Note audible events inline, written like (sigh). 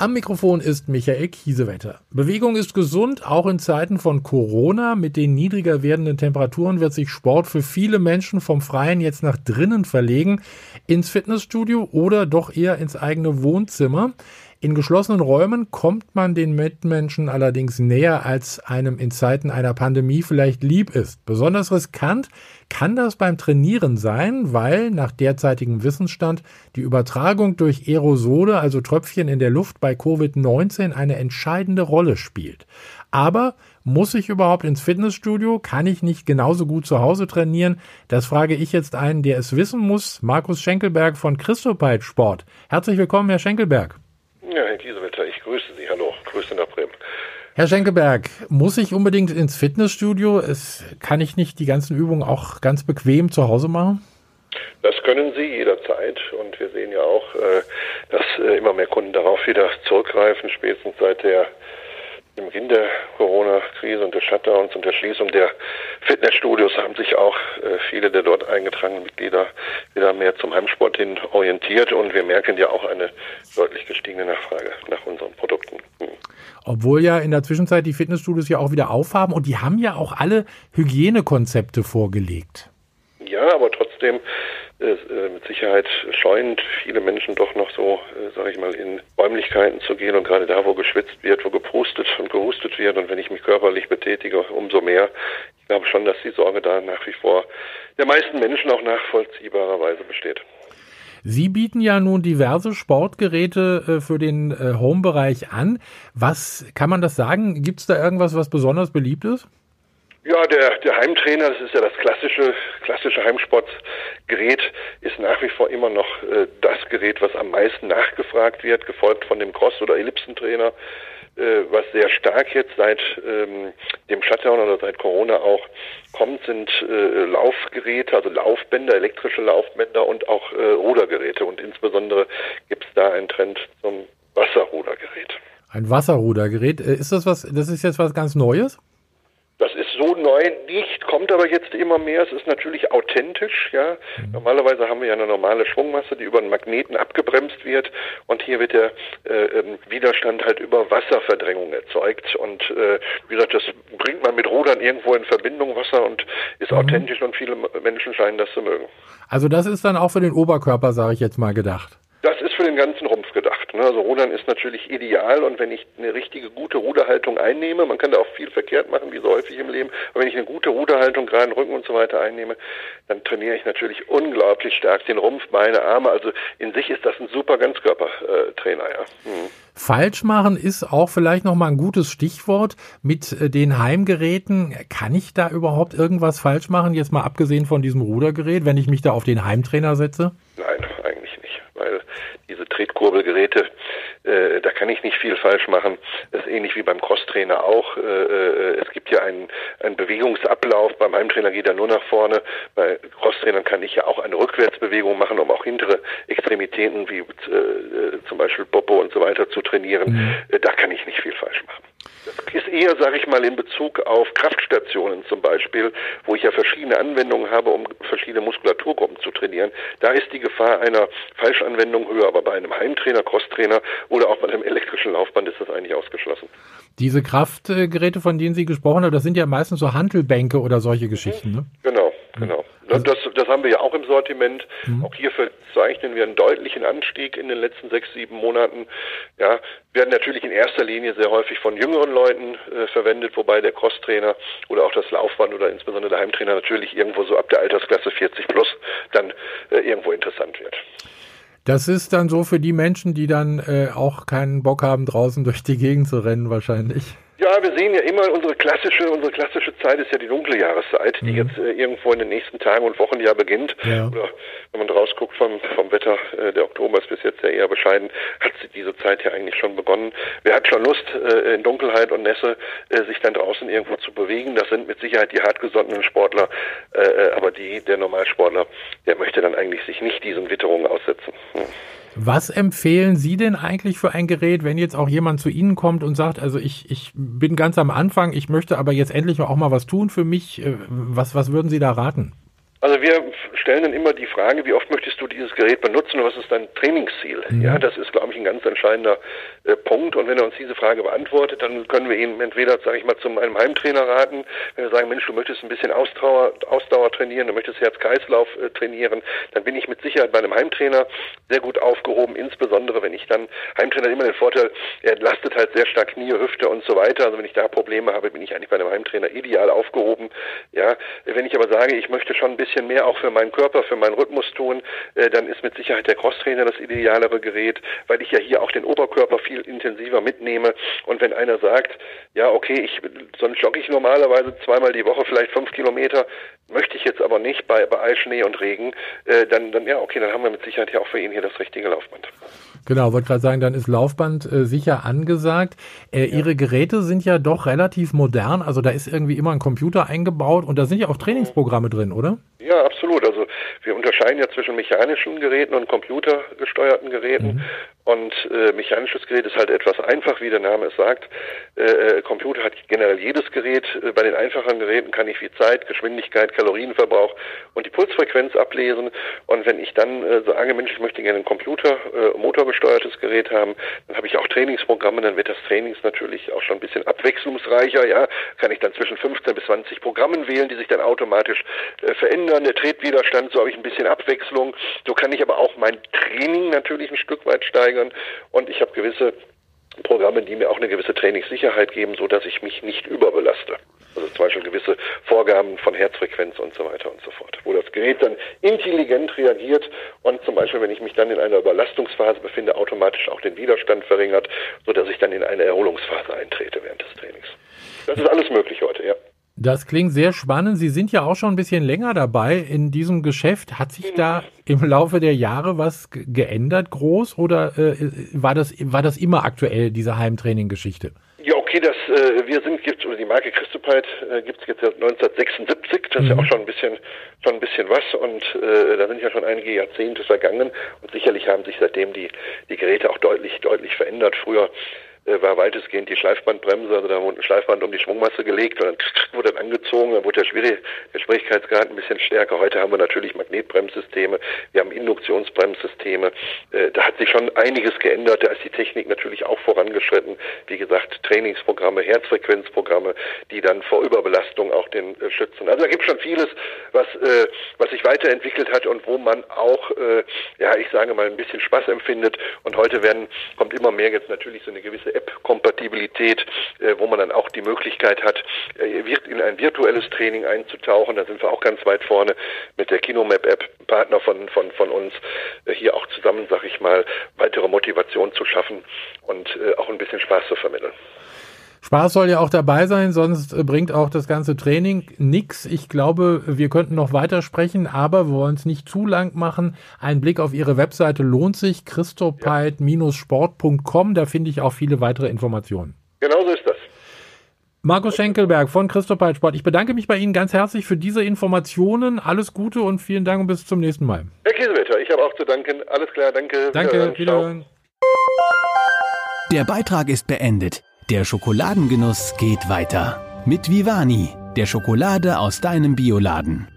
Am Mikrofon ist Michael Kiesewetter. Bewegung ist gesund, auch in Zeiten von Corona. Mit den niedriger werdenden Temperaturen wird sich Sport für viele Menschen vom Freien jetzt nach drinnen verlegen, ins Fitnessstudio oder doch eher ins eigene Wohnzimmer. In geschlossenen Räumen kommt man den Mitmenschen allerdings näher, als einem in Zeiten einer Pandemie vielleicht lieb ist. Besonders riskant kann das beim Trainieren sein, weil nach derzeitigem Wissensstand die Übertragung durch Aerosole, also Tröpfchen in der Luft bei Covid-19 eine entscheidende Rolle spielt. Aber muss ich überhaupt ins Fitnessstudio? Kann ich nicht genauso gut zu Hause trainieren? Das frage ich jetzt einen, der es wissen muss. Markus Schenkelberg von Christopite Sport. Herzlich willkommen, Herr Schenkelberg. Ja, Herr Kiesewetter, ich grüße Sie. Hallo, Grüße nach Bremen. Herr Schenkelberg, muss ich unbedingt ins Fitnessstudio? Es, kann ich nicht die ganzen Übungen auch ganz bequem zu Hause machen? Das können Sie jederzeit und wir sehen ja auch, äh, dass äh, immer mehr Kunden darauf wieder zurückgreifen, spätestens seit der im Beginn der Corona-Krise und des Shutdowns und der Schließung der Fitnessstudios haben sich auch äh, viele der dort eingetragenen Mitglieder wieder mehr zum Heimsport hin orientiert und wir merken ja auch eine deutlich gestiegene Nachfrage nach unseren Produkten. Hm. Obwohl ja in der Zwischenzeit die Fitnessstudios ja auch wieder aufhaben und die haben ja auch alle Hygienekonzepte vorgelegt. Ja, aber trotzdem mit Sicherheit scheuend viele Menschen doch noch so, äh, sage ich mal, in Räumlichkeiten zu gehen und gerade da, wo geschwitzt wird, wo geprustet und gehustet wird und wenn ich mich körperlich betätige, umso mehr. Ich glaube schon, dass die Sorge da nach wie vor der meisten Menschen auch nachvollziehbarerweise besteht. Sie bieten ja nun diverse Sportgeräte äh, für den äh, Home-Bereich an. Was kann man das sagen? Gibt es da irgendwas, was besonders beliebt ist? Ja, der, der Heimtrainer, das ist ja das klassische, klassische Heimsportgerät, ist nach wie vor immer noch äh, das Gerät, was am meisten nachgefragt wird, gefolgt von dem Cross- oder Ellipsentrainer, äh, was sehr stark jetzt seit ähm, dem Shutdown oder seit Corona auch kommt, sind äh, Laufgeräte, also Laufbänder, elektrische Laufbänder und auch äh, Rudergeräte. Und insbesondere gibt es da einen Trend zum Wasserrudergerät. Ein Wasserrudergerät, äh, ist das was, das ist jetzt was ganz Neues? So neu nicht, kommt aber jetzt immer mehr. Es ist natürlich authentisch, ja. Mhm. Normalerweise haben wir ja eine normale Schwungmasse, die über einen Magneten abgebremst wird und hier wird der äh, ähm, Widerstand halt über Wasserverdrängung erzeugt und äh, wie gesagt, das bringt man mit Rudern irgendwo in Verbindung Wasser und ist mhm. authentisch und viele Menschen scheinen das zu mögen. Also das ist dann auch für den Oberkörper, sage ich jetzt mal, gedacht. Das ist für den ganzen Rumpf gedacht. Ne? Also Rudern ist natürlich ideal und wenn ich eine richtige gute Ruderhaltung einnehme, man kann da auch viel verkehrt machen, wie so häufig im Leben, aber wenn ich eine gute Ruderhaltung, gerade Rücken und so weiter einnehme, dann trainiere ich natürlich unglaublich stark den Rumpf, Beine, Arme. Also in sich ist das ein super Ganzkörpertrainer. Ja. Hm. Falsch machen ist auch vielleicht nochmal ein gutes Stichwort mit äh, den Heimgeräten. Kann ich da überhaupt irgendwas falsch machen, jetzt mal abgesehen von diesem Rudergerät, wenn ich mich da auf den Heimtrainer setze? Nein, diese Tretkurbelgeräte, äh, da kann ich nicht viel falsch machen. Das ist ähnlich wie beim Crosstrainer auch. Äh, äh, es gibt ja einen, einen Bewegungsablauf. Beim Heimtrainer geht er nur nach vorne. Bei Crosstrainern kann ich ja auch eine Rückwärtsbewegung machen, um auch hintere Extremitäten wie äh, zum Beispiel Popo und so weiter zu trainieren. Mhm. Äh, da kann ich nicht viel falsch machen. Das ist eher, sage ich mal, in Bezug auf Kraftstationen zum Beispiel, wo ich ja verschiedene Anwendungen habe, um verschiedene Muskulaturgruppen zu trainieren. Da ist die Gefahr einer Falschanwendung höher, aber bei einem Heimtrainer, Crosstrainer oder auch bei einem elektrischen Laufband ist das eigentlich ausgeschlossen. Diese Kraftgeräte, von denen Sie gesprochen haben, das sind ja meistens so Handelbänke oder solche Geschichten, ne? Genau, genau. Also das, das haben wir ja auch im Sortiment. Mhm. Auch hier verzeichnen wir einen deutlichen Anstieg in den letzten sechs, sieben Monaten. Ja, werden natürlich in erster Linie sehr häufig von jüngeren Leuten äh, verwendet, wobei der Crosstrainer oder auch das Laufband oder insbesondere der Heimtrainer natürlich irgendwo so ab der Altersklasse 40 plus dann äh, irgendwo interessant wird. Das ist dann so für die Menschen, die dann äh, auch keinen Bock haben, draußen durch die Gegend zu rennen, wahrscheinlich. Ja, wir sehen ja immer unsere klassische, unsere klassische Zeit ist ja die dunkle Jahreszeit, die mhm. jetzt äh, irgendwo in den nächsten Tagen und Wochen ja beginnt. Ja. Oder wenn man rausguckt vom, vom Wetter, äh, der Oktober ist bis jetzt ja eher bescheiden, hat diese Zeit ja eigentlich schon begonnen. Wer hat schon Lust, äh, in Dunkelheit und Nässe äh, sich dann draußen irgendwo zu bewegen? Das sind mit Sicherheit die hartgesottenen Sportler, äh, äh aber die, der Normalsportler, der möchte dann eigentlich sich nicht diesen Witterungen aussetzen. Hm. Was empfehlen Sie denn eigentlich für ein Gerät, wenn jetzt auch jemand zu Ihnen kommt und sagt, also ich, ich bin ganz am Anfang, ich möchte aber jetzt endlich auch mal was tun für mich. Äh, was, was würden Sie da raten? Also wir stellen dann immer die Frage, wie oft möchtest du dieses Gerät benutzen und was ist dein Trainingsziel? Mhm. Ja, das ist, glaube ich, ein ganz entscheidender äh, Punkt. Und wenn er uns diese Frage beantwortet, dann können wir ihn entweder, sage ich mal, zu einem Heimtrainer raten, wenn wir sagen, Mensch, du möchtest ein bisschen Ausdauer, Ausdauer trainieren, du möchtest Herz-Kreislauf äh, trainieren, dann bin ich mit Sicherheit bei einem Heimtrainer sehr gut aufgehoben, insbesondere wenn ich dann, Heimtrainer hat immer den Vorteil, er entlastet halt sehr stark Knie, Hüfte und so weiter. Also wenn ich da Probleme habe, bin ich eigentlich bei einem Heimtrainer ideal aufgehoben. Ja, wenn ich aber sage, ich möchte schon ein bisschen mehr auch für meinen Körper, für meinen Rhythmus tun, äh, dann ist mit Sicherheit der Crosstrainer das idealere Gerät, weil ich ja hier auch den Oberkörper viel intensiver mitnehme. Und wenn einer sagt, ja, okay, ich, sonst jogge ich normalerweise zweimal die Woche, vielleicht fünf Kilometer, möchte ich jetzt aber nicht bei, bei Eisschnee und Regen, äh, dann, dann ja, okay, dann haben wir mit Sicherheit ja auch für ihn hier das richtige Laufband. Genau, wollte gerade sagen, dann ist Laufband äh, sicher angesagt. Äh, ja. Ihre Geräte sind ja doch relativ modern, also da ist irgendwie immer ein Computer eingebaut und da sind ja auch Trainingsprogramme drin, oder? Ja, absolut. Also wir unterscheiden ja zwischen mechanischen Geräten und computergesteuerten Geräten. Mhm. Und äh, mechanisches Gerät ist halt etwas einfach, wie der Name es sagt. Äh, äh, Computer hat generell jedes Gerät. Äh, bei den einfachen Geräten kann ich wie Zeit, Geschwindigkeit, Kalorienverbrauch und die Pulsfrequenz ablesen. Und wenn ich dann äh, sage, Mensch, ich möchte gerne ein Computer, äh, motorgesteuertes Gerät haben, dann habe ich auch Trainingsprogramme, dann wird das Trainings natürlich auch schon ein bisschen abwechslungsreicher. Ja, kann ich dann zwischen 15 bis 20 Programmen wählen, die sich dann automatisch äh, verändern. Der Tretwiderstand, so habe ich ein bisschen Abwechslung. So kann ich aber auch mein Training natürlich ein Stück weit steigern und ich habe gewisse Programme, die mir auch eine gewisse Trainingssicherheit geben, so dass ich mich nicht überbelaste. Also zum Beispiel gewisse Vorgaben von Herzfrequenz und so weiter und so fort. Wo das Gerät dann intelligent reagiert und zum Beispiel, wenn ich mich dann in einer Überlastungsphase befinde, automatisch auch den Widerstand verringert, so dass ich dann in eine Erholungsphase eintrete während des Trainings. Das ist alles möglich heute, ja. Das klingt sehr spannend. Sie sind ja auch schon ein bisschen länger dabei in diesem Geschäft. Hat sich da im Laufe der Jahre was geändert, groß, oder äh, war, das, war das immer aktuell, diese Heimtraining-Geschichte? Ja, okay, das, äh, wir sind jetzt, oder die Marke Christopite äh, gibt es jetzt seit 1976, das mhm. ist ja mhm. auch schon ein bisschen, schon ein bisschen was und äh, da sind ja schon einige Jahrzehnte vergangen und sicherlich haben sich seitdem die, die Geräte auch deutlich, deutlich verändert. Früher äh, war weitestgehend die Schleifbandbremse, also da wurde ein Schleifband um die Schwungmasse gelegt und dann (laughs) wurde dann angezogen, dann wurde der, Schwierig der Schwierigkeitsgrad ein bisschen stärker. Heute haben wir natürlich Magnetbremssysteme, wir haben Induktionsbremssysteme. Äh, da hat sich schon einiges geändert, da ist die Technik natürlich auch vorangeschritten. Wie gesagt, Trainingsprogramme, Herzfrequenzprogramme, die dann vor Überbelastung auch den äh, schützen. Also da gibt es schon vieles, was, äh, was sich weiterentwickelt hat und wo man auch, äh, ja, ich sage mal, ein bisschen Spaß empfindet. Und heute werden, kommt immer mehr jetzt natürlich so eine gewisse App-Kompatibilität, äh, wo man dann auch die Möglichkeit hat, äh, in ein virtuelles Training einzutauchen. Da sind wir auch ganz weit vorne mit der Kinomap-App, Partner von, von, von uns, äh, hier auch zusammen, sag ich mal, weitere Motivation zu schaffen und auch ein bisschen Spaß zu vermitteln. Spaß soll ja auch dabei sein, sonst äh, bringt auch das ganze Training nichts. Ich glaube, wir könnten noch weiter sprechen, aber wir wollen es nicht zu lang machen. Ein Blick auf Ihre Webseite lohnt sich, christopite-sport.com, da finde ich auch viele weitere Informationen. Genau so ist das. Markus Schenkelberg von Christopite Sport. Ich bedanke mich bei Ihnen ganz herzlich für diese Informationen. Alles Gute und vielen Dank und bis zum nächsten Mal. Herr Kiesewetter, ich habe auch zu danken. Alles klar, danke. Danke, wiederhören. wiederhören. Der Beitrag ist beendet. Der Schokoladengenuss geht weiter. Mit Vivani, der Schokolade aus deinem Bioladen.